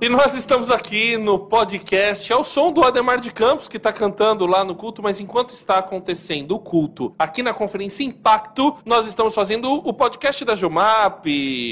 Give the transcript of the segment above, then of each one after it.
E nós estamos aqui no podcast, ao som do Ademar de Campos, que está cantando lá no culto, mas enquanto está acontecendo o culto aqui na Conferência Impacto, nós estamos fazendo o podcast da Jumap,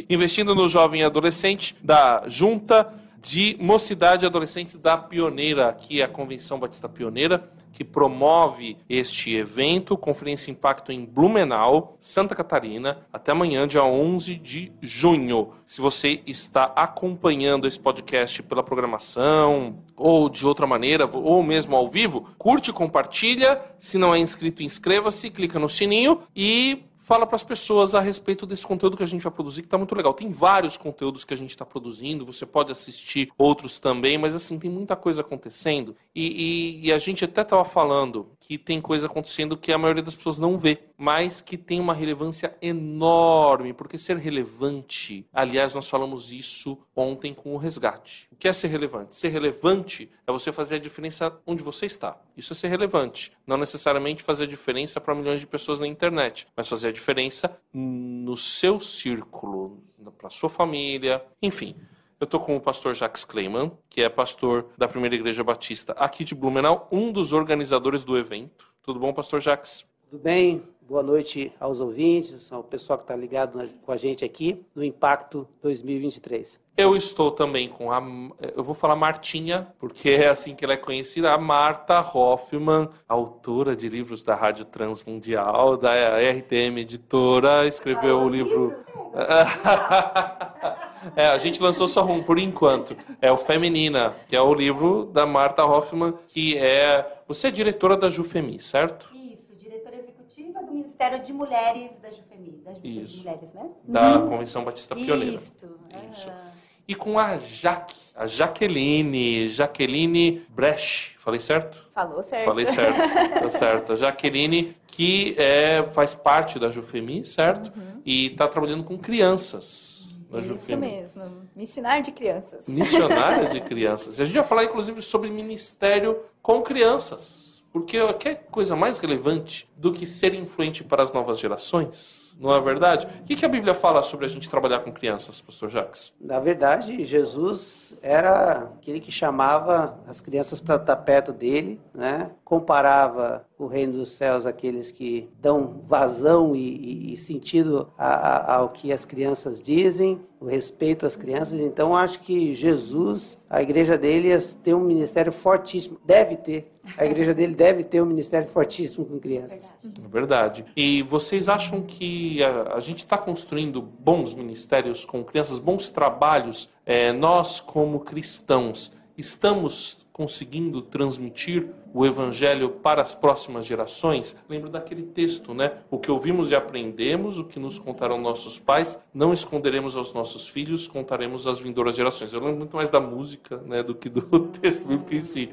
investindo no jovem adolescente da Junta de Mocidade e Adolescentes da Pioneira, que é a Convenção Batista Pioneira, que promove este evento, Conferência Impacto em Blumenau, Santa Catarina, até amanhã, dia 11 de junho. Se você está acompanhando esse podcast pela programação ou de outra maneira, ou mesmo ao vivo, curte, compartilha. Se não é inscrito, inscreva-se, clica no sininho e fala para as pessoas a respeito desse conteúdo que a gente vai produzir, que está muito legal. Tem vários conteúdos que a gente está produzindo, você pode assistir outros também, mas assim, tem muita coisa acontecendo. E, e, e a gente até estava falando que tem coisa acontecendo que a maioria das pessoas não vê, mas que tem uma relevância enorme, porque ser relevante, aliás, nós falamos isso ontem com o resgate. O que é ser relevante? Ser relevante é você fazer a diferença onde você está. Isso é ser relevante. Não necessariamente fazer a diferença para milhões de pessoas na internet, mas fazer a diferença no seu círculo, para sua família, enfim. Eu estou com o pastor Jacques Kleiman, que é pastor da Primeira Igreja Batista aqui de Blumenau, um dos organizadores do evento. Tudo bom, pastor Jacques? Tudo bem? Boa noite aos ouvintes, ao pessoal que está ligado com a gente aqui no Impacto 2023. Eu estou também com a. Eu vou falar Martinha, porque é assim que ela é conhecida, a Marta Hoffman, autora de livros da Rádio Transmundial, da RTM Editora, escreveu o livro. É, a gente lançou só um por enquanto. É o Feminina, que é o livro da Marta Hoffman, que é. Você é diretora da Jufemi, certo? Isso, diretora executiva do Ministério de Mulheres da Jufemi. Da Jufemi Isso. Mulheres, né? Da Convenção Batista Pioneira. Isso. Isso. aham. E com a Jaque, a Jaqueline, Jaqueline Brecht. Falei certo? Falou certo. Falei certo, tá certo. A Jaqueline, que é, faz parte da Jufemi, certo? E está trabalhando com crianças na Isso mesmo. Me ensinar de crianças. Missionária de crianças. E a gente vai falar, inclusive, sobre ministério com crianças. Porque que coisa mais relevante do que ser influente para as novas gerações? Não é verdade? O que que a Bíblia fala sobre a gente trabalhar com crianças, pastor Jacques? Na verdade, Jesus era aquele que chamava as crianças para estar perto dele, né? comparava o reino dos céus àqueles que dão vazão e, e- sentido a- a- ao que as crianças dizem, o respeito às crianças. Então, acho que Jesus, a igreja dele, tem um ministério fortíssimo, deve ter. A igreja dele deve ter um ministério fortíssimo com crianças. É verdade. E vocês acham que a, a gente está construindo bons ministérios com crianças, bons trabalhos? É, nós, como cristãos, estamos conseguindo transmitir o evangelho para as próximas gerações? Lembro daquele texto, né? O que ouvimos e aprendemos, o que nos contaram nossos pais, não esconderemos aos nossos filhos, contaremos às vindouras gerações. Eu lembro muito mais da música, né, do que do texto em si.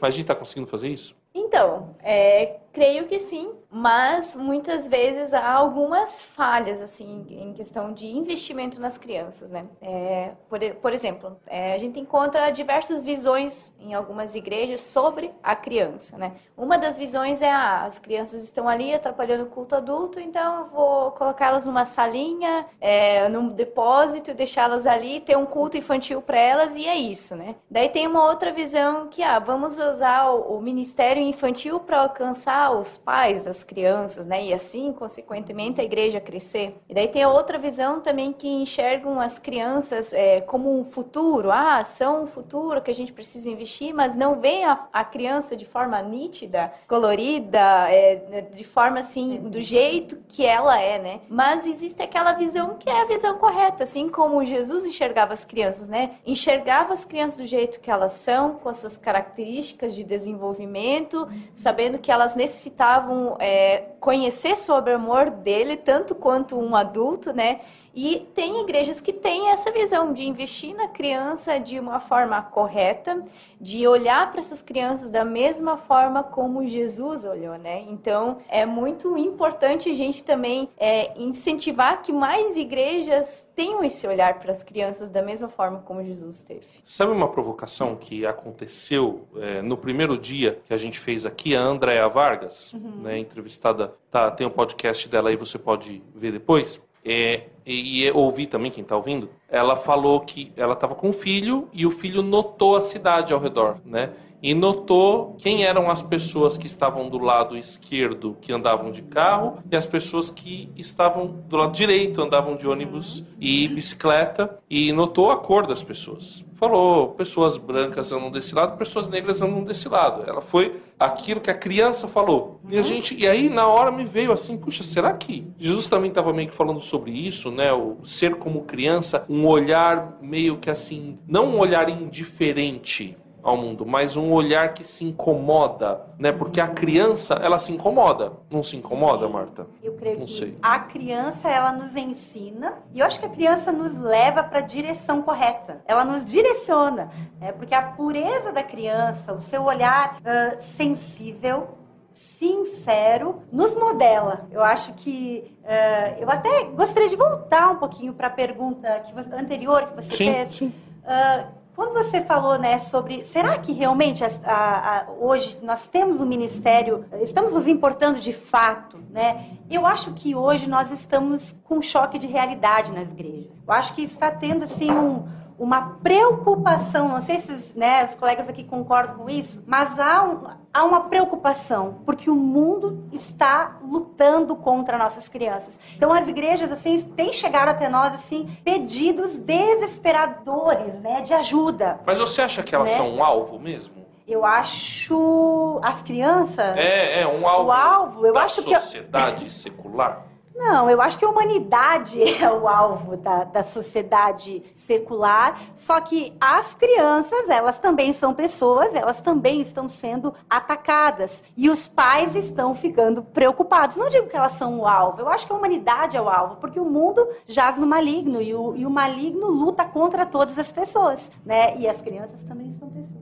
Mas a gente está conseguindo fazer isso? Então, é, creio que sim, mas muitas vezes há algumas falhas assim em questão de investimento nas crianças, né? É, por, por exemplo, é, a gente encontra diversas visões em algumas igrejas sobre a criança, né? Uma das visões é ah, as crianças estão ali atrapalhando o culto adulto, então eu vou colocá-las numa salinha, é, num depósito, deixá-las ali, ter um culto infantil para elas e é isso, né? Daí tem uma outra visão que ah, vamos usar o, o ministério infantil para alcançar os pais das crianças, né? E assim, consequentemente, a igreja crescer. E daí tem a outra visão também que enxergam as crianças é, como um futuro. Ah, são um futuro que a gente precisa investir, mas não vê a, a criança de forma nítida, colorida, é, de forma assim, do jeito que ela é, né? Mas existe aquela visão que é a visão correta, assim como Jesus enxergava as crianças, né? Enxergava as crianças do jeito que elas são, com as suas características de desenvolvimento, sabendo que elas necessitavam é, conhecer sobre o amor dele, tanto quanto um adulto, né? E tem igrejas que têm essa visão de investir na criança de uma forma correta, de olhar para essas crianças da mesma forma como Jesus olhou, né? Então é muito importante a gente também é, incentivar que mais igrejas tenham esse olhar para as crianças da mesma forma como Jesus teve. Sabe uma provocação que aconteceu é, no primeiro dia que a gente fez aqui? A Andréa Vargas, né, entrevistada, tá, tem o podcast dela aí, você pode ver depois. É, e, e ouvi também, quem está ouvindo, ela falou que ela estava com um filho e o filho notou a cidade ao redor, né? E notou quem eram as pessoas que estavam do lado esquerdo que andavam de carro e as pessoas que estavam do lado direito andavam de ônibus e bicicleta e notou a cor das pessoas. Falou, pessoas brancas andam desse lado, pessoas negras andam desse lado. Ela foi aquilo que a criança falou. E a gente, e aí na hora me veio assim, puxa, será que Jesus também estava meio que falando sobre isso, né? O ser como criança, um olhar meio que assim, não um olhar indiferente, ao mundo, mas um olhar que se incomoda, né? Porque a criança, ela se incomoda. Não se incomoda, Sim. Marta? Eu creio não que sei. a criança, ela nos ensina, e eu acho que a criança nos leva para a direção correta. Ela nos direciona, né? Porque a pureza da criança, o seu olhar uh, sensível, sincero, nos modela. Eu acho que uh, eu até gostaria de voltar um pouquinho para a pergunta que você, anterior que você sim, fez. Sim. Uh, quando você falou, né, sobre será que realmente a, a, a, hoje nós temos um ministério, estamos nos importando de fato, né? Eu acho que hoje nós estamos com um choque de realidade nas igrejas. Eu acho que está tendo assim um uma preocupação, não sei se os, né, os colegas aqui concordam com isso, mas há, um, há uma preocupação, porque o mundo está lutando contra nossas crianças. Então as igrejas assim têm chegado até nós assim pedidos desesperadores, né, de ajuda. Mas você acha que elas né? são um alvo mesmo? Eu acho as crianças. É, é um alvo. O alvo, eu da acho sociedade que sociedade secular. Não, eu acho que a humanidade é o alvo da, da sociedade secular, só que as crianças, elas também são pessoas, elas também estão sendo atacadas. E os pais estão ficando preocupados. Não digo que elas são o alvo, eu acho que a humanidade é o alvo, porque o mundo jaz no maligno e o, e o maligno luta contra todas as pessoas, né? E as crianças também são pessoas.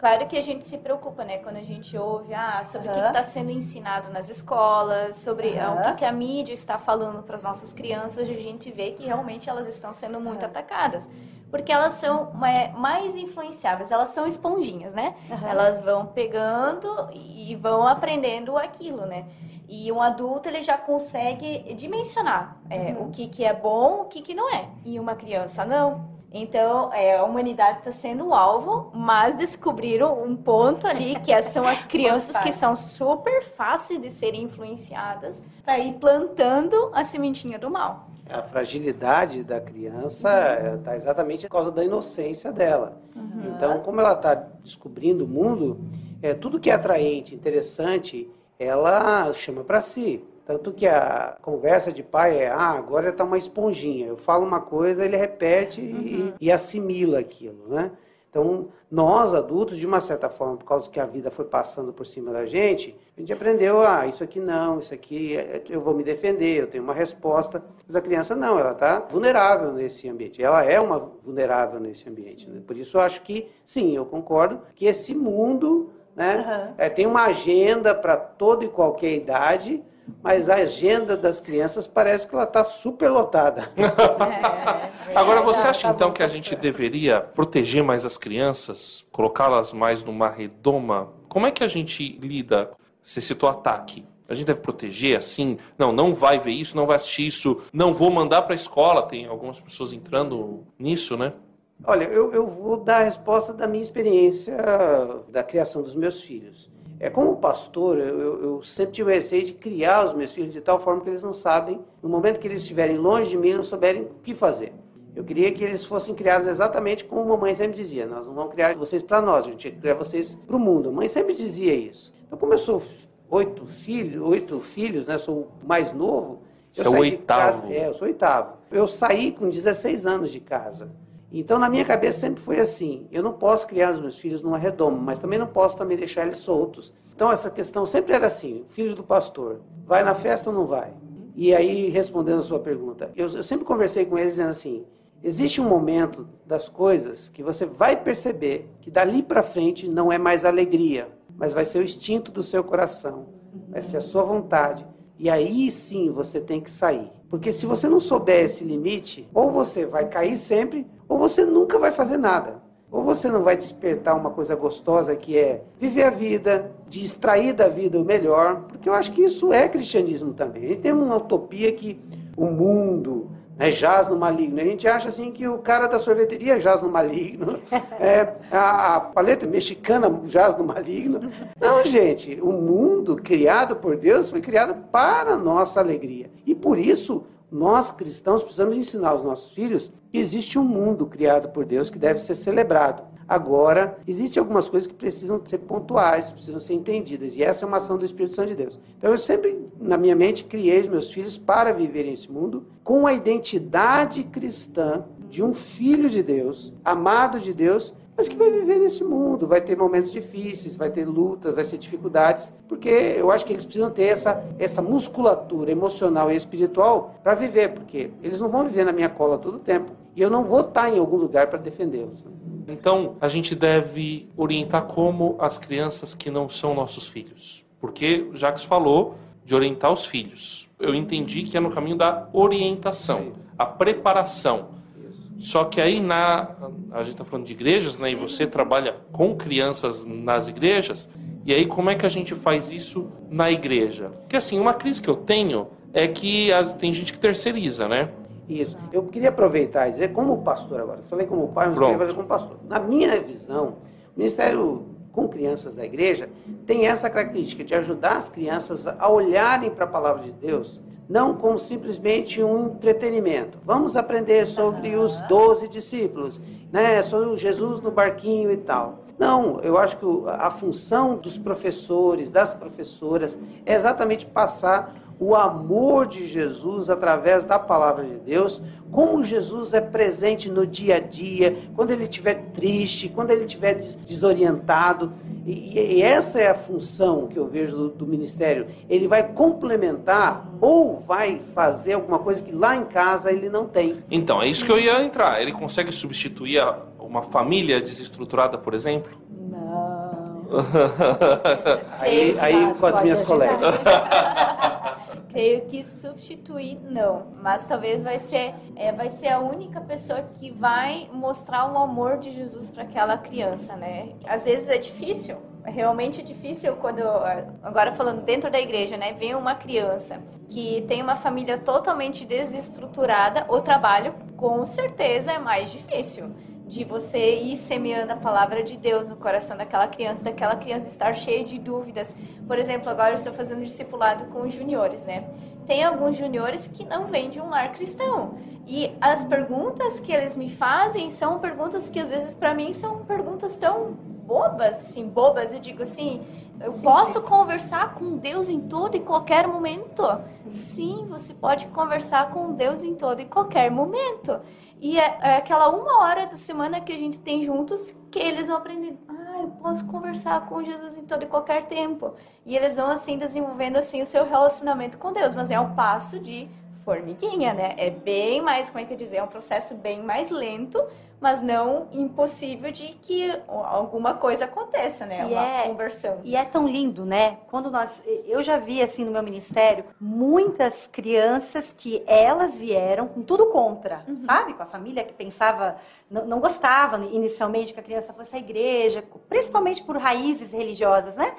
Claro que a gente se preocupa, né? Quando a gente ouve ah, sobre uhum. o que está sendo ensinado nas escolas, sobre uhum. ah, o que, que, a mídia está falando para as nossas crianças, a gente vê que realmente elas estão sendo muito uhum. atacadas. Porque elas são mais influenciáveis, elas são esponjinhas, né? Elas vão pegando e vão aprendendo aquilo, né? E um adulto ele já consegue dimensionar é, uhum. o que, que é bom, o que, que não é. E uma criança não. Então, é, a humanidade está sendo o alvo, mas descobriram um ponto ali que são as crianças que são super fáceis de serem influenciadas para ir plantando a sementinha do mal. A fragilidade da criança está uhum. exatamente por causa da inocência dela. Uhum. Então, como ela está descobrindo o mundo, é, tudo que é atraente, interessante, ela chama para si. Tanto que a conversa de pai é, ah, agora está uma esponjinha. Eu falo uma coisa, ele repete uhum. e, e, assimila aquilo, né? Então, nós adultos, de uma certa forma, por causa que a vida foi passando por cima da gente, a gente aprendeu, ah, isso aqui não, isso aqui é, eu vou me defender, eu tenho uma resposta. Mas a criança não, ela está vulnerável nesse ambiente. Ela é uma vulnerável nesse ambiente. Né? Por isso, eu acho que, sim, eu concordo que esse mundo né, uhum. é, tem uma agenda para toda e qualquer idade, mas a agenda das crianças parece que ela está super lotada. É, é, Agora, você acha tá então que a gente deveria proteger mais as crianças, colocá-las mais numa redoma? Como é que a gente lida? Você citou ataque. A gente deve proteger assim? Não, não vai ver isso, não vai assistir isso, não vou mandar para a escola. Tem algumas pessoas entrando nisso, né? Olha, eu, eu vou dar a resposta da minha experiência da criação dos meus filhos. É como pastor, eu, eu, sempre tive o receio de criar os meus filhos de tal forma que eles não sabem, no momento que eles estiverem longe de mim, não souberem o que fazer. Eu queria que eles fossem criados exatamente como a mamãe sempre dizia: nós não vamos criar vocês para nós, a gente tem que criar vocês para o mundo. A mãe sempre dizia isso. Então, como eu sou oito filhos, oito filhos, né, sou o mais novo. Você é o oitavo. Casa, é, eu sou oitavo. Eu saí com 16 anos de casa. Então, na minha cabeça sempre foi assim: eu não posso criar os meus filhos numa redoma, mas também não posso também deixar eles soltos. Então, essa questão sempre era assim: filho do pastor, vai na festa ou não vai? E aí, respondendo a sua pergunta, eu, eu sempre conversei com eles dizendo assim: existe um momento das coisas que você vai perceber que dali para frente não é mais alegria, mas vai ser o instinto do seu coração, vai ser a sua vontade. E aí sim você tem que sair. Porque se você não souber esse limite, ou você vai cair sempre, ou você nunca vai fazer nada. Ou você não vai despertar uma coisa gostosa que é viver a vida, de extrair da vida o melhor, porque eu acho que isso é cristianismo também. A gente tem uma utopia que o mundo né, jaz no maligno. A gente acha assim que o cara da sorveteria jaz no maligno, é, a, a, paleta mexicana jaz no maligno. Não, gente, o mundo criado por Deus foi criado para a nossa alegria. E por isso, nós cristãos precisamos ensinar aos nossos filhos existe um mundo criado por Deus que deve ser celebrado. Agora, existem algumas coisas que precisam ser pontuais, precisam ser entendidas, e essa é uma ação do Espírito Santo de Deus. Então, eu sempre, na minha mente, criei meus filhos para viverem esse mundo com a identidade cristã de um filho de Deus, amado de Deus, mas que vai viver nesse mundo, vai ter momentos difíceis, vai ter lutas, vai ter dificuldades, porque eu acho que eles precisam ter essa, essa musculatura emocional e espiritual para viver, porque eles não vão viver na minha cola todo o tempo. E eu não vou estar em algum lugar para defendê-los. Né? Então, a gente deve orientar como as crianças que não são nossos filhos. Porque Jacques falou de orientar os filhos. Eu entendi que é no caminho da orientação, a preparação. Só que aí na a gente está falando de igrejas, né? E você trabalha com crianças nas igrejas. E aí como é que a gente faz isso na igreja? Porque assim, uma crise que eu tenho é que as, tem gente que terceiriza, né? Isso. Eu queria aproveitar e dizer, como pastor agora, falei como pai, mas queria fazer como pastor. Na minha visão, o Ministério com Crianças da Igreja tem essa característica de ajudar as crianças a olharem para a palavra de Deus, não como simplesmente um entretenimento. Vamos aprender sobre os doze discípulos, né, sobre Jesus no barquinho e tal. Não, eu acho que a função dos professores, das professoras, é exatamente passar o amor de Jesus através da palavra de Deus, como Jesus é presente no dia a dia, quando ele estiver triste, quando ele estiver desorientado. E, e, essa é a função que eu vejo do, do, ministério. Ele vai complementar ou vai fazer alguma coisa que lá em casa ele não tem. Então, é isso que eu ia entrar. Ele consegue substituir a, uma família desestruturada, por exemplo? Não. aí, aí com as minhas colegas. creio que substituir não, mas talvez vai ser é, vai ser a única pessoa que vai mostrar o amor de Jesus para aquela criança, né? Às vezes é difícil, é realmente difícil quando agora falando dentro da igreja, né? Vem uma criança que tem uma família totalmente desestruturada, o trabalho com certeza é mais difícil de você ir semeando a palavra de Deus no coração daquela criança, daquela criança estar cheia de dúvidas. Por exemplo, agora eu estou fazendo discipulado com os juniores, né? Tem alguns juniores que não vêm de um lar cristão. E as perguntas que eles me fazem são perguntas que às vezes para mim são perguntas tão bobas, assim, bobas. Eu digo assim, eu Sim, posso conversar com Deus em todo e qualquer momento? Sim, você pode conversar com Deus em todo e qualquer momento. E é, é, aquela uma hora da semana que a gente tem juntos que eles vão aprender. Ah, eu posso conversar com Jesus em todo e qualquer tempo. E eles vão assim desenvolvendo assim o seu relacionamento com Deus. Mas é um passo de formiguinha, né? É bem mais, como é que eu dizer, é um processo bem mais lento, mas não impossível de que alguma coisa aconteça, né? E Uma é, conversão. E é tão lindo, né? Quando nós, eu já vi assim no meu ministério muitas crianças que elas vieram com tudo contra, uhum. sabe? Com a família que pensava, não, não gostava inicialmente que a criança fosse à igreja, principalmente por raízes religiosas, né?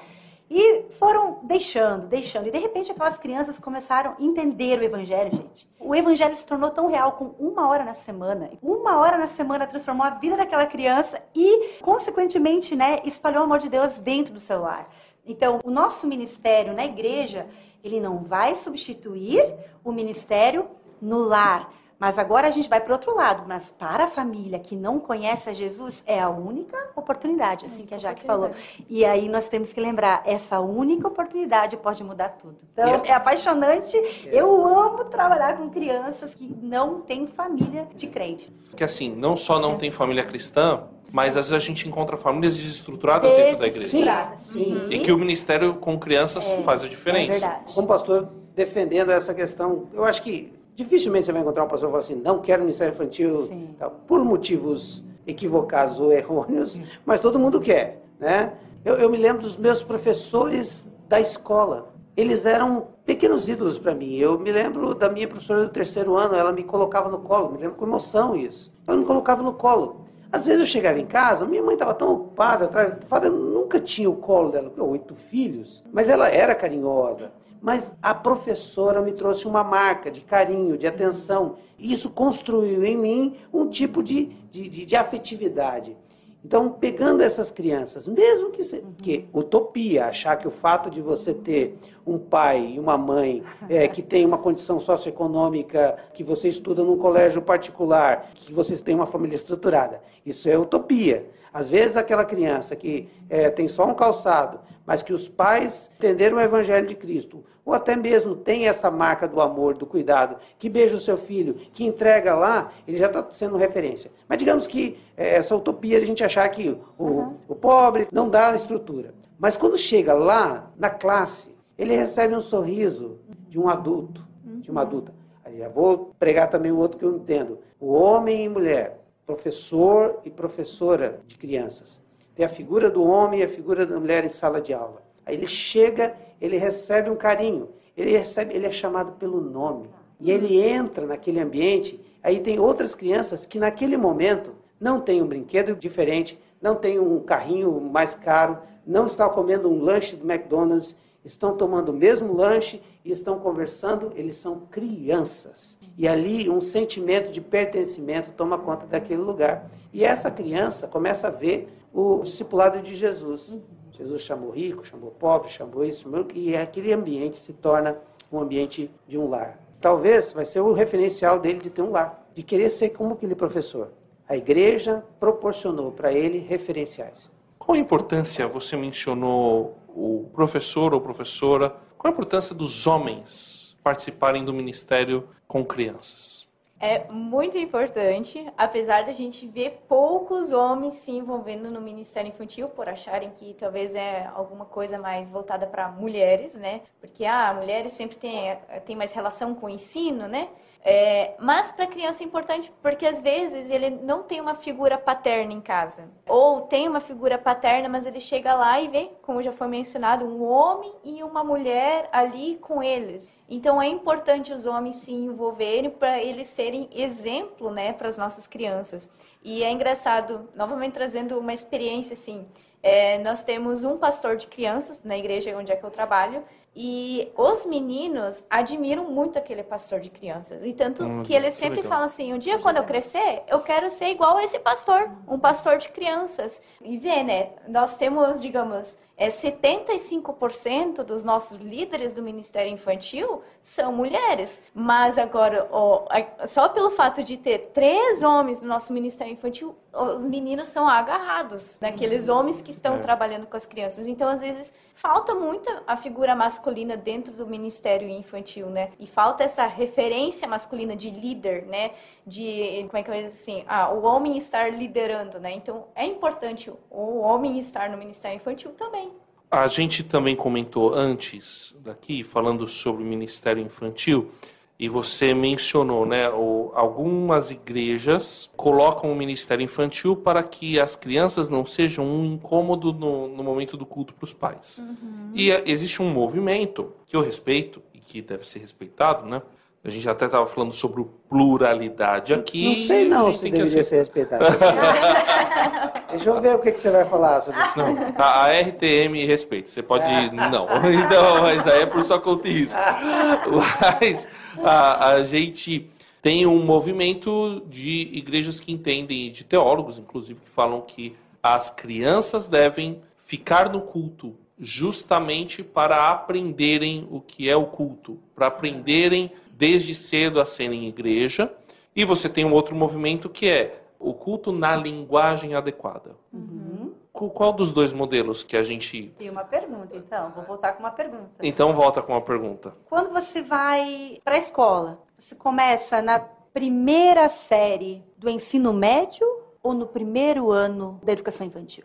E foram deixando, deixando. E de repente aquelas crianças começaram a entender o evangelho, gente. O evangelho se tornou tão real com uma hora na semana. Uma hora na semana transformou a vida daquela criança e, consequentemente, né, espalhou o amor de Deus dentro do seu lar. Então, o nosso ministério na igreja, ele não vai substituir o ministério no lar mas agora a gente vai para outro lado. Mas para a família que não conhece a Jesus, é a única oportunidade, assim que a Jaque falou. E aí nós temos que lembrar, essa única oportunidade pode mudar tudo. Então, é apaixonante. Eu amo trabalhar com crianças que não têm família de crente. Que assim, não só não é. tem família cristã, mas às vezes a gente encontra famílias desestruturadas dentro da igreja. Sim. Uhum. E que o ministério com crianças é, faz a diferença. É verdade. Como pastor defendendo essa questão, eu acho que Dificilmente você vai encontrar uma pessoa que fala assim, não quero ministério infantil, tal, por motivos equivocados ou errôneos, mas todo mundo quer, né? Eu, eu me lembro dos meus professores da escola. Eles eram pequenos ídolos para mim. Eu me lembro da minha professora do terceiro ano, ela me colocava no colo, me lembro com emoção isso. Ela me colocava no colo. Às vezes eu chegava em casa, minha mãe estava tão ocupada, ocupada, nunca tinha o colo dela, oito filhos, mas ela era carinhosa. Mas a professora me trouxe uma marca de carinho, de atenção. E isso construiu em mim um tipo de, de, de, de afetividade. Então, pegando essas crianças, mesmo que, se, que utopia, achar que o fato de você ter um pai e uma mãe é, que tem uma condição socioeconômica, que você estuda num colégio particular, que vocês têm uma família estruturada, isso é utopia. Às vezes, aquela criança que é, tem só um calçado, mas que os pais entenderam o Evangelho de Cristo, ou até mesmo tem essa marca do amor, do cuidado, que beija o seu filho, que entrega lá, ele já está sendo referência. Mas digamos que é, essa utopia de a gente achar que o, uhum. o pobre não dá a estrutura. Mas quando chega lá, na classe, ele recebe um sorriso de um adulto, de uma adulta. Aí já vou pregar também o outro que eu entendo. O homem e mulher, professor e professora de crianças. Tem a figura do homem e a figura da mulher em sala de aula. Aí ele chega, ele recebe um carinho, ele recebe, ele é chamado pelo nome. E ele entra naquele ambiente, aí tem outras crianças que naquele momento não tem um brinquedo diferente, não tem um carrinho mais caro, não estão comendo um lanche do McDonald's, estão tomando o mesmo lanche e estão conversando, eles são crianças. E ali um sentimento de pertencimento toma conta daquele lugar. E essa criança começa a ver o discipulado de Jesus. Jesus chamou rico, chamou pobre, chamou isso, e aquele ambiente se torna um ambiente de um lar. Talvez vai ser o referencial dele de ter um lar, de querer ser como aquele professor. A igreja proporcionou para ele referenciais. Qual a importância, você mencionou o professor ou professora, qual a importância dos homens participarem do ministério com crianças? É muito importante, apesar da gente ver poucos homens se envolvendo no Ministério Infantil por acharem que talvez é alguma coisa mais voltada para mulheres, né? Porque ah, mulheres sempre têm tem mais relação com o ensino, né? É, mas para criança é importante porque às vezes ele não tem uma figura paterna em casa. Ou tem uma figura paterna, mas ele chega lá e vê, como já foi mencionado, um homem e uma mulher ali com eles. Então é importante os homens se envolverem para eles serem exemplo né, para as nossas crianças. E é engraçado, novamente trazendo uma experiência assim. É, nós temos um pastor de crianças na igreja onde é que eu trabalho e os meninos admiram muito aquele pastor de crianças. E tanto hum, que eles sempre falam assim: um dia quando eu crescer, eu quero ser igual a esse pastor, um pastor de crianças. E vê, né? Nós temos, digamos, é, 75% dos nossos líderes do Ministério Infantil são mulheres. Mas agora, ó, só pelo fato de ter três homens no nosso Ministério Infantil, os meninos são agarrados naqueles né? homens que estão é. trabalhando com as crianças. Então, às vezes, falta muito a figura masculina dentro do Ministério Infantil, né? E falta essa referência masculina de líder, né? De, como é que eu dizer assim? Ah, o homem estar liderando, né? Então, é importante o homem estar no Ministério Infantil também. A gente também comentou antes daqui, falando sobre o Ministério Infantil, e você mencionou, né, o, algumas igrejas colocam o Ministério Infantil para que as crianças não sejam um incômodo no, no momento do culto para os pais. Uhum. E é, existe um movimento que eu respeito e que deve ser respeitado, né, a gente até estava falando sobre pluralidade aqui. Não sei não se deveria ser respeitado. Deixa eu ver o que, que você vai falar sobre isso. Não, a, a RTM respeita. Você pode... não. Então, mas aí é por sua conta isso. Mas a, a gente tem um movimento de igrejas que entendem, de teólogos, inclusive, que falam que as crianças devem ficar no culto justamente para aprenderem o que é o culto, para aprenderem desde cedo a ser em igreja. E você tem um outro movimento que é o culto na linguagem adequada. Uhum. Qual dos dois modelos que a gente. Tem uma pergunta, então. Vou voltar com uma pergunta. Então, volta com uma pergunta. Quando você vai para a escola, você começa na primeira série do ensino médio ou no primeiro ano da educação infantil?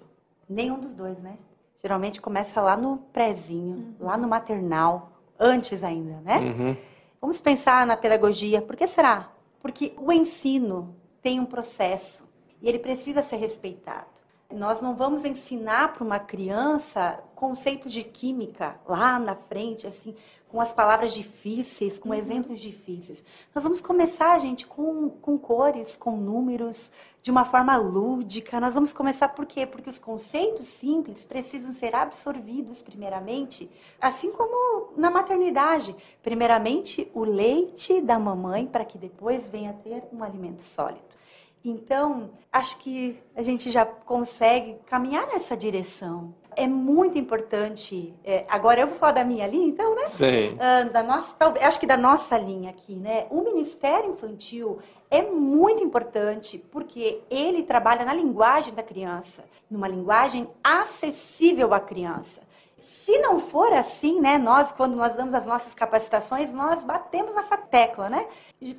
Nenhum dos dois, né? Geralmente começa lá no prézinho, uhum. lá no maternal, antes ainda, né? Uhum. Vamos pensar na pedagogia. Por que será? Porque o ensino tem um processo e ele precisa ser respeitado. Nós não vamos ensinar para uma criança conceitos de química lá na frente, assim, com as palavras difíceis, com uhum. exemplos difíceis. Nós vamos começar, gente, com, com cores, com números, de uma forma lúdica. Nós vamos começar por quê? Porque os conceitos simples precisam ser absorvidos primeiramente, assim como na maternidade. Primeiramente, o leite da mamãe, para que depois venha a ter um alimento sólido. Então, acho que a gente já consegue caminhar nessa direção. É muito importante. É, agora eu vou falar da minha linha, então, né? Sim. Uh, da nossa, talvez, acho que da nossa linha aqui, né? O Ministério Infantil é muito importante porque ele trabalha na linguagem da criança, numa linguagem acessível à criança. Se não for assim, né, nós, quando nós damos as nossas capacitações, nós batemos nessa tecla, né?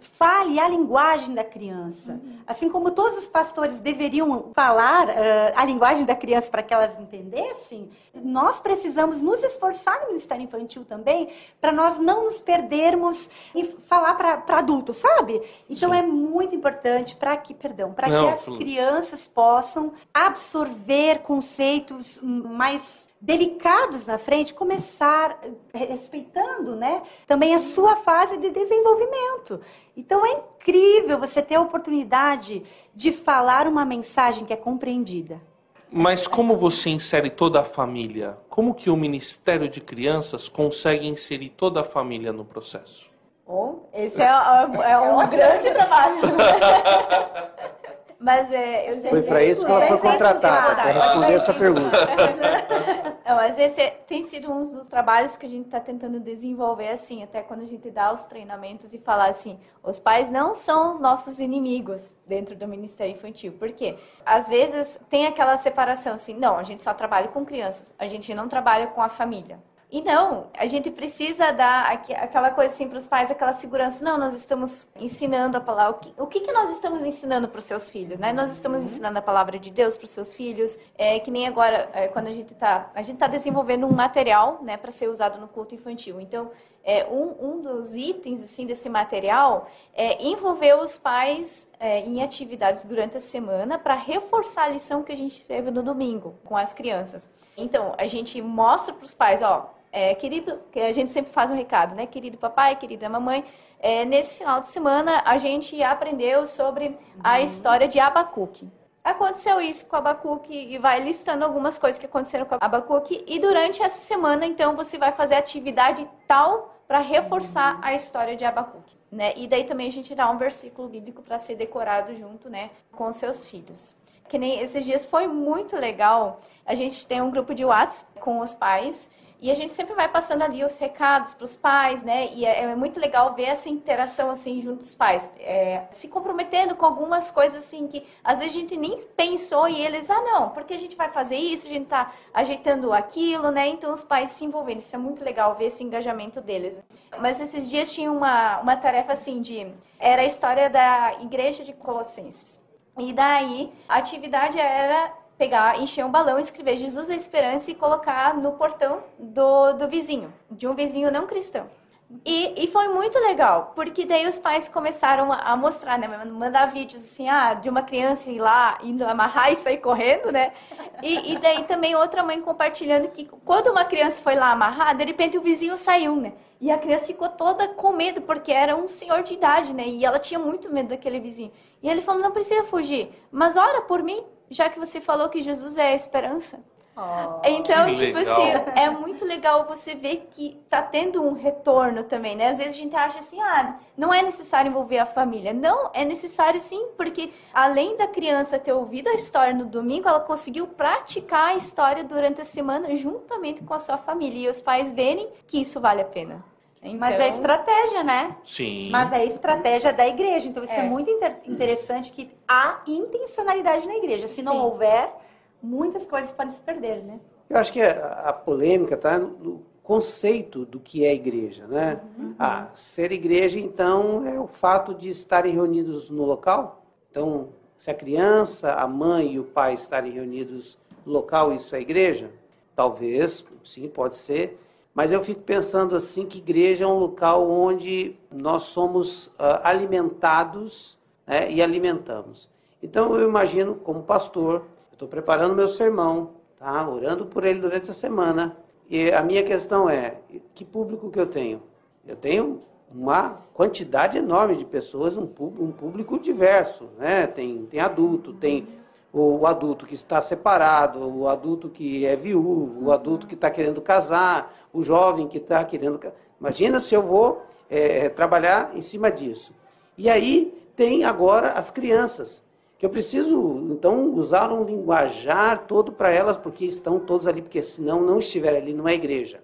Fale a linguagem da criança. Uhum. Assim como todos os pastores deveriam falar uh, a linguagem da criança para que elas entendessem, nós precisamos nos esforçar no Ministério Infantil também para nós não nos perdermos e falar para adultos, sabe? Então Sim. é muito importante para que, perdão, para que as crianças possam absorver conceitos mais delicados na frente, começar eh, respeitando, né, também a sua fase de desenvolvimento. Então é incrível você ter a oportunidade de falar uma mensagem que é compreendida. Mas como você insere toda a família? Como que o Ministério de Crianças consegue inserir toda a família no processo? Bom, esse é, é, é um grande trabalho. Mas é, eu sempre... Foi para isso que ela foi contratada, para responder essa pergunta. Mas esse é, tem sido um dos trabalhos que a gente está tentando desenvolver, assim, até quando a gente dá os treinamentos e falar assim, os pais não são os nossos inimigos dentro do Ministério Infantil. Por quê? Às vezes tem aquela separação assim, não, a gente só trabalha com crianças, a gente não trabalha com a família. E não, a gente precisa dar aquela coisa assim para os pais, aquela segurança. Não, nós estamos ensinando a palavra. O que, o que, que nós estamos ensinando para os seus filhos, né? Nós estamos uhum. ensinando a palavra de Deus para os seus filhos. É que nem agora, é, quando a gente está, a gente está desenvolvendo um material, né, para ser usado no culto infantil. Então, é, um, um dos itens assim desse material é envolver os pais é, em atividades durante a semana para reforçar a lição que a gente teve no domingo com as crianças. Então, a gente mostra para os pais, ó, é, querido, que a gente sempre faz um recado, né? Querido papai, querida mamãe, é, nesse final de semana a gente aprendeu sobre a uhum. história de Abacuque. Aconteceu isso com Abacuque e vai listando algumas coisas que aconteceram com Abacuque. E durante essa semana, então, você vai fazer atividade tal para reforçar uhum. a história de Abacuque. Né? E daí também a gente dá um versículo bíblico para ser decorado junto né, com seus filhos. Que nem esses dias foi muito legal. A gente tem um grupo de WhatsApp com os pais e a gente sempre vai passando ali os recados para os pais, né? E é, é, muito legal ver essa interação assim junto dos pais, é, se comprometendo com algumas coisas assim que às vezes a gente nem pensou e eles, ah não, porque a gente vai fazer isso, a gente está ajeitando aquilo, né? Então os pais se envolvendo, isso é muito legal ver esse engajamento deles. Mas esses dias tinha uma, uma tarefa assim de, era a história da igreja de Colossenses. E daí a atividade era pegar, encher um balão, escrever Jesus é esperança e colocar no portão do, do vizinho, de um vizinho não cristão. E, e foi muito legal, porque daí os pais começaram a mostrar, né? Mandar vídeos assim, ah, de uma criança ir lá, indo amarrar e sair correndo, né? E, e daí também outra mãe compartilhando que quando uma criança foi lá amarrar, de repente o vizinho saiu, né? E a criança ficou toda com medo, porque era um senhor de idade, né? E ela tinha muito medo daquele vizinho. E ele falou: não precisa fugir, mas ora por mim, já que você falou que Jesus é a esperança. Oh, então, tipo legal. assim, é muito legal você ver que tá tendo um retorno também, né? Às vezes a gente acha assim, ah, não é necessário envolver a família. Não, é necessário sim, porque além da criança ter ouvido a história no domingo, ela conseguiu praticar a história durante a semana juntamente com a sua família. E os pais verem que isso vale a pena. Então... Mas é estratégia, né? Sim. Mas é estratégia da igreja. Então, isso é, é muito inter interessante que há intencionalidade na igreja. Se não Sim. houver, muitas coisas podem se perder, né? Eu acho que a, a polêmica está no conceito do que é igreja, né? Uhum. Ah, ser igreja, então, é o fato de estarem reunidos no local. Então, se a criança, a mãe e o pai estarem reunidos no local, isso é igreja? Talvez, sim, pode ser. Mas eu fico pensando assim que igreja é um local onde nós somos uh, alimentados né, e alimentamos. Então eu imagino como pastor, estou preparando meu sermão, tá? Orando por ele durante a semana. E a minha questão é, que público que eu tenho? Eu tenho uma quantidade enorme de pessoas, um público, um público diverso, né? Tem, tem adulto, tem o, adulto que está separado, o adulto que é viúvo, o adulto que está querendo casar, o jovem que está querendo... Imagina se eu vou é, trabalhar em cima disso. E aí tem agora as crianças, que eu preciso, então, usar um linguajar todo para elas, porque estão todos ali, porque senão não estiver ali numa igreja.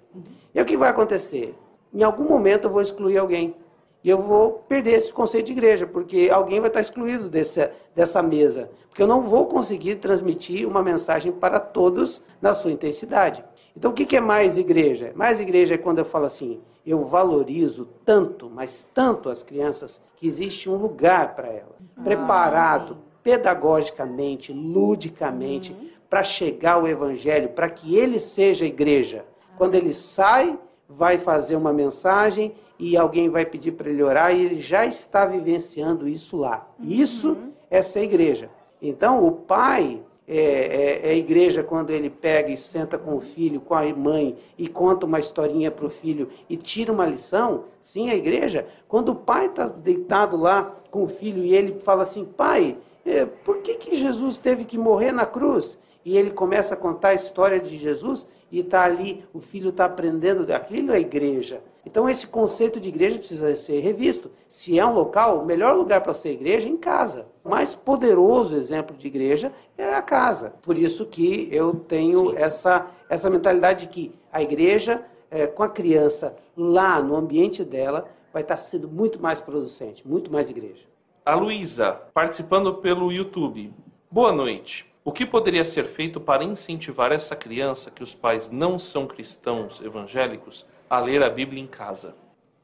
E o que vai acontecer? Em algum momento eu vou excluir alguém. E eu vou perder esse conceito de igreja, porque alguém vai estar excluído desse, dessa mesa. Porque eu não vou conseguir transmitir uma mensagem para todos na sua intensidade. Então, o que é mais igreja? Mais igreja é quando eu falo assim, eu valorizo tanto, mas tanto as crianças, que existe um lugar para elas, ah, preparado pedagogicamente, ludicamente, uhum. para chegar ao evangelho, para que ele seja igreja. Quando ele sai, vai fazer uma mensagem e alguém vai pedir para ele orar e ele já está vivenciando isso lá. Isso uhum. é ser igreja. Então, o pai é, é, é, igreja quando ele pega e senta com o filho, com a mãe e conta uma historinha para o filho e tira uma lição. Sim, a igreja. Quando o pai está deitado lá com o filho e ele fala assim: Pai, é, por que, que Jesus teve que morrer na cruz? E ele começa a contar a história de Jesus e está ali, o filho está aprendendo daquilo, é igreja. Então, esse conceito de igreja precisa ser revisto. Se é um local, o melhor lugar para ser igreja é em casa. O mais poderoso exemplo de igreja é a casa. Por isso que eu tenho essa, essa mentalidade de que a igreja, é, com a criança lá no ambiente dela, vai estar sendo muito mais producente, muito mais igreja. A Luísa, participando pelo YouTube. Boa noite. O que poderia ser feito para incentivar essa criança que os pais não são cristãos evangélicos a ler a Bíblia em casa?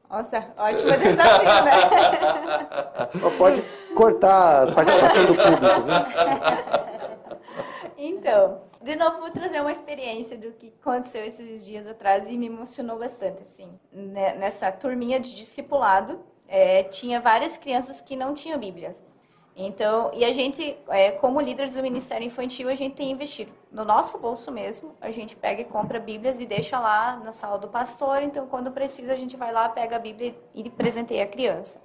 Nossa, ótimo desafio, né? Pode cortar a participação do público, viu? Então, de novo vou trazer uma experiência do que aconteceu esses dias atrás e me emocionou bastante, assim. Né, nessa turminha de discipulado, é, tinha várias crianças que não tinham Bíblias. Então, e a gente, é, como líderes do Ministério Infantil, a gente tem investido no nosso bolso mesmo. A gente pega e compra Bíblias e deixa lá na sala do pastor. Então, quando precisa, a gente vai lá, pega a Bíblia e presenteia a criança.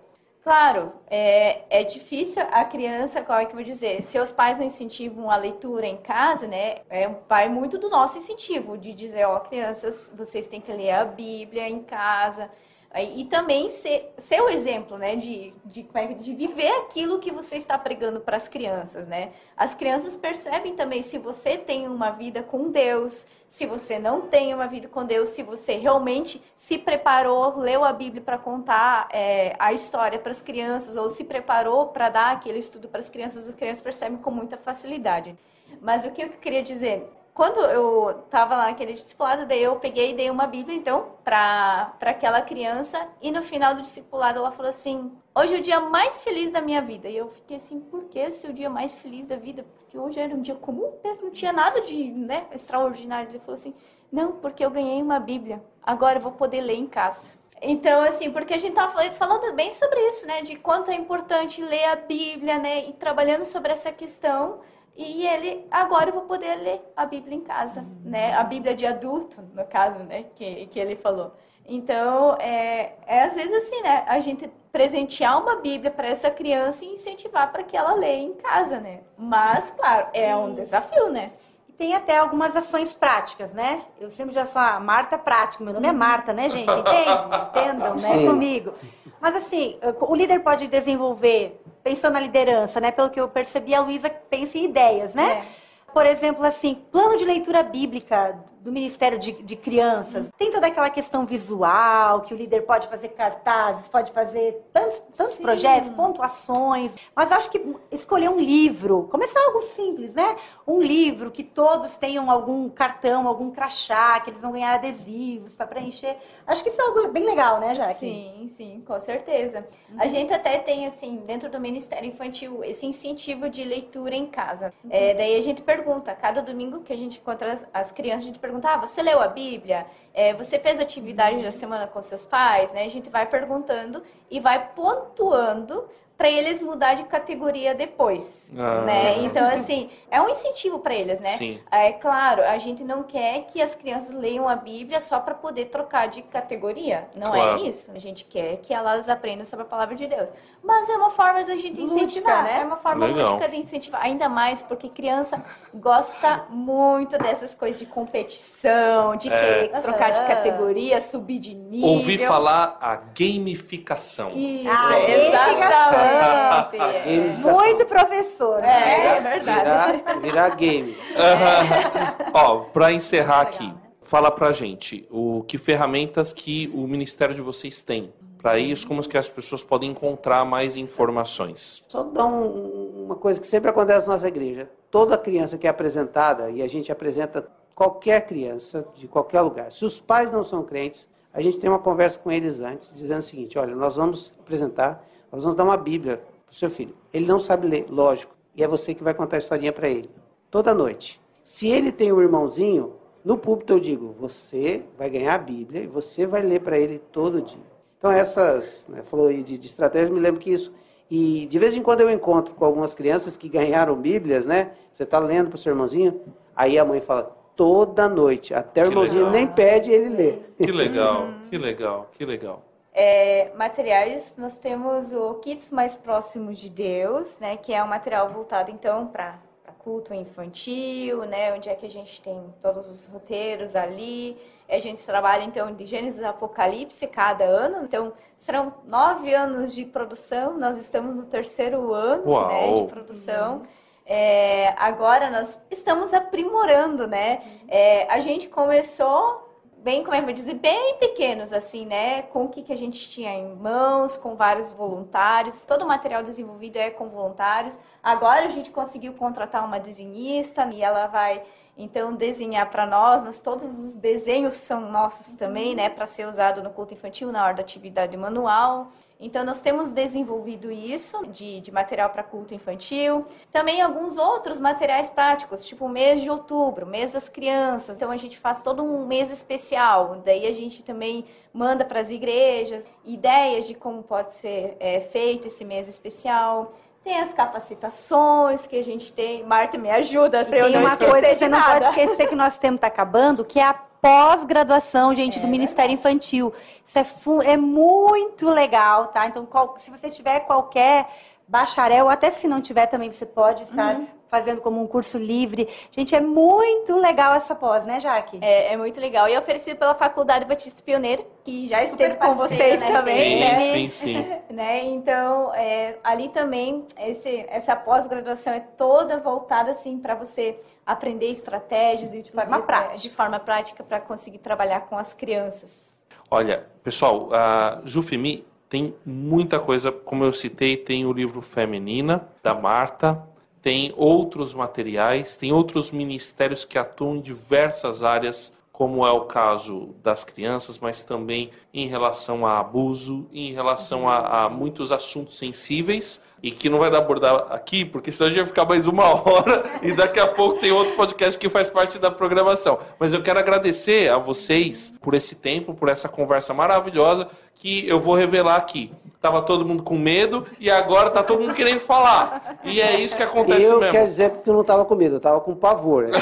Claro, é, é difícil a criança, qual é que eu vou dizer? Seus pais não incentivam a leitura em casa, né? É um pai muito do nosso incentivo, de dizer, ó, crianças, vocês têm que ler a Bíblia em casa. E também ser, ser o exemplo, né, de, de, é de viver aquilo que você está pregando para as crianças, né? As crianças percebem também se você tem uma vida com Deus, se você não tem uma vida com Deus, se você realmente se preparou, leu a Bíblia para contar é, a história para as crianças, ou se preparou para dar aquele estudo para as crianças, as crianças percebem com muita facilidade. Mas o que eu queria dizer quando eu estava lá naquele discipulado, daí eu peguei e dei uma Bíblia, então, para aquela criança. E no final do discipulado ela falou assim: Hoje é o dia mais feliz da minha vida. E eu fiquei assim: Por que esse é o dia mais feliz da vida? Porque hoje era um dia comum, né? não tinha nada de né, extraordinário. Ele falou assim: Não, porque eu ganhei uma Bíblia. Agora eu vou poder ler em casa. Então, assim, porque a gente tá falando bem sobre isso, né? De quanto é importante ler a Bíblia, né? E trabalhando sobre essa questão e ele, agora eu vou poder ler a Bíblia em casa, uhum. né? A Bíblia de adulto, no caso, né? Que, que ele falou. Então, é, é às vezes assim, né? A gente presentear uma Bíblia para essa criança e incentivar para que ela leia em casa, né? Mas, claro, é um desafio, né? Tem até algumas ações práticas, né? Eu sempre já sou a Marta prática, meu nome é Marta, né, gente? Entende? Entendam, né? Sim. Comigo. Mas assim, o líder pode desenvolver pensando na liderança, né? Pelo que eu percebi, a Luísa pensa em ideias, né? É. Por exemplo, assim, plano de leitura bíblica do Ministério de, de Crianças. Tem toda aquela questão visual, que o líder pode fazer cartazes, pode fazer tantos, tantos projetos, pontuações. Mas eu acho que escolher um livro, começar algo simples, né? Um livro que todos tenham algum cartão, algum crachá, que eles vão ganhar adesivos para preencher. Acho que isso é algo bem legal, né, Jaque? Sim, sim, com certeza. Uhum. A gente até tem, assim, dentro do Ministério Infantil, esse incentivo de leitura em casa. Uhum. É, daí a gente pergunta, cada domingo que a gente encontra as, as crianças, a gente pergunta perguntar, você leu a Bíblia? É, você fez atividade da semana com seus pais? Né? A gente vai perguntando e vai pontuando para eles mudar de categoria depois, Ah. né? Então assim, é um incentivo para eles, né? Sim. É claro, a gente não quer que as crianças leiam a Bíblia só para poder trocar de categoria. Não Claro. é isso. A gente quer que elas aprendam sobre a palavra de Deus. Mas é uma forma da gente Lúdica, incentivar, né? É uma forma Legal. lúdica de incentivar. Ainda mais porque criança gosta muito dessas coisas de competição, de É. querer trocar de categoria, subir de nível. Ouvi falar a gamificação. Isso, Ah, exatamente. Gamificação. Muito professor. É, né? é verdade. Virar, virar game. Ó, pra encerrar Legal, aqui, né? fala pra gente o que ferramentas que o ministério de vocês tem para isso, como que as pessoas podem encontrar mais informações. Só dar um- uma coisa que sempre acontece na nossa igreja. Toda criança que é apresentada, e a gente apresenta qualquer criança de qualquer lugar. Se os pais não são crentes, a gente tem uma conversa com eles antes, dizendo o seguinte: olha, nós vamos apresentar, nós vamos dar uma Bíblia para o seu filho. Ele não sabe ler, lógico, e é você que vai contar a historinha para ele. Toda noite. Se ele tem um irmãozinho, no púlpito eu digo: você vai ganhar a Bíblia e você vai ler para ele todo dia. Então, essas, né, falou aí de, de estratégia, me lembro que isso. E de vez em quando eu encontro com algumas crianças que ganharam Bíblias, né? Você está lendo para o seu irmãozinho, aí a mãe fala, toda noite, até o Que irmãozinho legal. nem pede, ele lê. Que legal, que legal, que legal. É, materiais, nós temos o Kits Mais Próximos de Deus, né, que é um material voltado então para culto infantil, né, onde é que a gente tem todos os roteiros ali. A gente trabalha então de Gênesis Apocalipse cada ano, então serão nove anos de produção, nós estamos no terceiro ano Uau. né, de produção. É, agora nós estamos aprimorando, né? É, a gente começou bem, como é que eu dizer, bem pequenos, assim, né? Com o que, que a gente tinha em mãos, com vários voluntários. Todo o material desenvolvido é com voluntários. Agora a gente conseguiu contratar uma desenhista e ela vai, então, desenhar para nós, mas todos os desenhos são nossos também, né? Para ser usado no culto infantil, na hora da atividade manual. Então, nós temos desenvolvido isso de, de material para culto infantil. Também alguns outros materiais práticos, tipo o mês de outubro, mês das crianças. Então, a gente faz todo um mês especial. Daí, a gente também manda para as igrejas ideias de como pode ser é, feito esse mês especial. Tem as capacitações que a gente tem. Marta, me ajuda para eu não uma coisa que você não pode esquecer que o nosso tempo está acabando, que é a pós-graduação, gente, do Ministério Infantil. Isso é, é muito legal, tá? Então, qual- se você tiver qualquer bacharel, até se não tiver também, você pode estar fazendo como um curso livre. Gente, é muito legal essa pós, né, Jaque? É, é muito legal. E é oferecido pela Faculdade Batista Pioneira, que já Super esteve com vocês né? também, Sim, né? sim, sim. né? Então, é, ali também, esse, essa pós-graduação é toda voltada, assim, para você aprender estratégias e de forma prática. De forma prática para conseguir trabalhar com as crianças. Olha, pessoal, a Jufimi tem muita coisa, como eu citei, tem o livro Feminina, da Marta, tem outros materiais, tem outros ministérios que atuam em diversas áreas, como é o caso das crianças, mas também em relação a abuso, em relação a, a muitos assuntos sensíveis, e que não vai dar abordar aqui, porque senão a gente vai ficar mais uma hora, e daqui a pouco tem outro podcast que faz parte da programação. Mas eu quero agradecer a vocês por esse tempo, por essa conversa maravilhosa, que eu vou revelar aqui. Tava todo mundo com medo e agora tá todo mundo querendo falar. E é isso que acontece eu mesmo. quero dizer que eu não estava com medo, eu estava com pavor.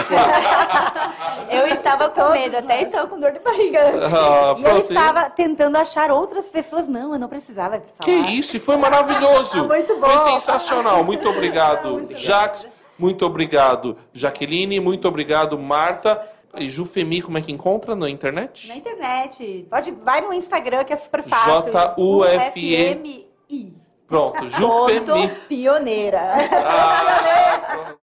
É. Eu estava com medo, até estava com dor de barriga. Ah, E ele pronto. estava tentando achar outras pessoas. Não, eu não precisava falar. Que isso, e foi maravilhoso. Muito bom. Foi sensacional. Muito obrigado, Jax. Muito obrigado, Jaqueline. Muito obrigado, Marta. E Jufemi, como é que encontra na internet? Na internet. Pode, vai no Instagram que é super fácil. J-U-F-E. UFMI. Pronto, Jufemi. pioneira. Ah, pronto.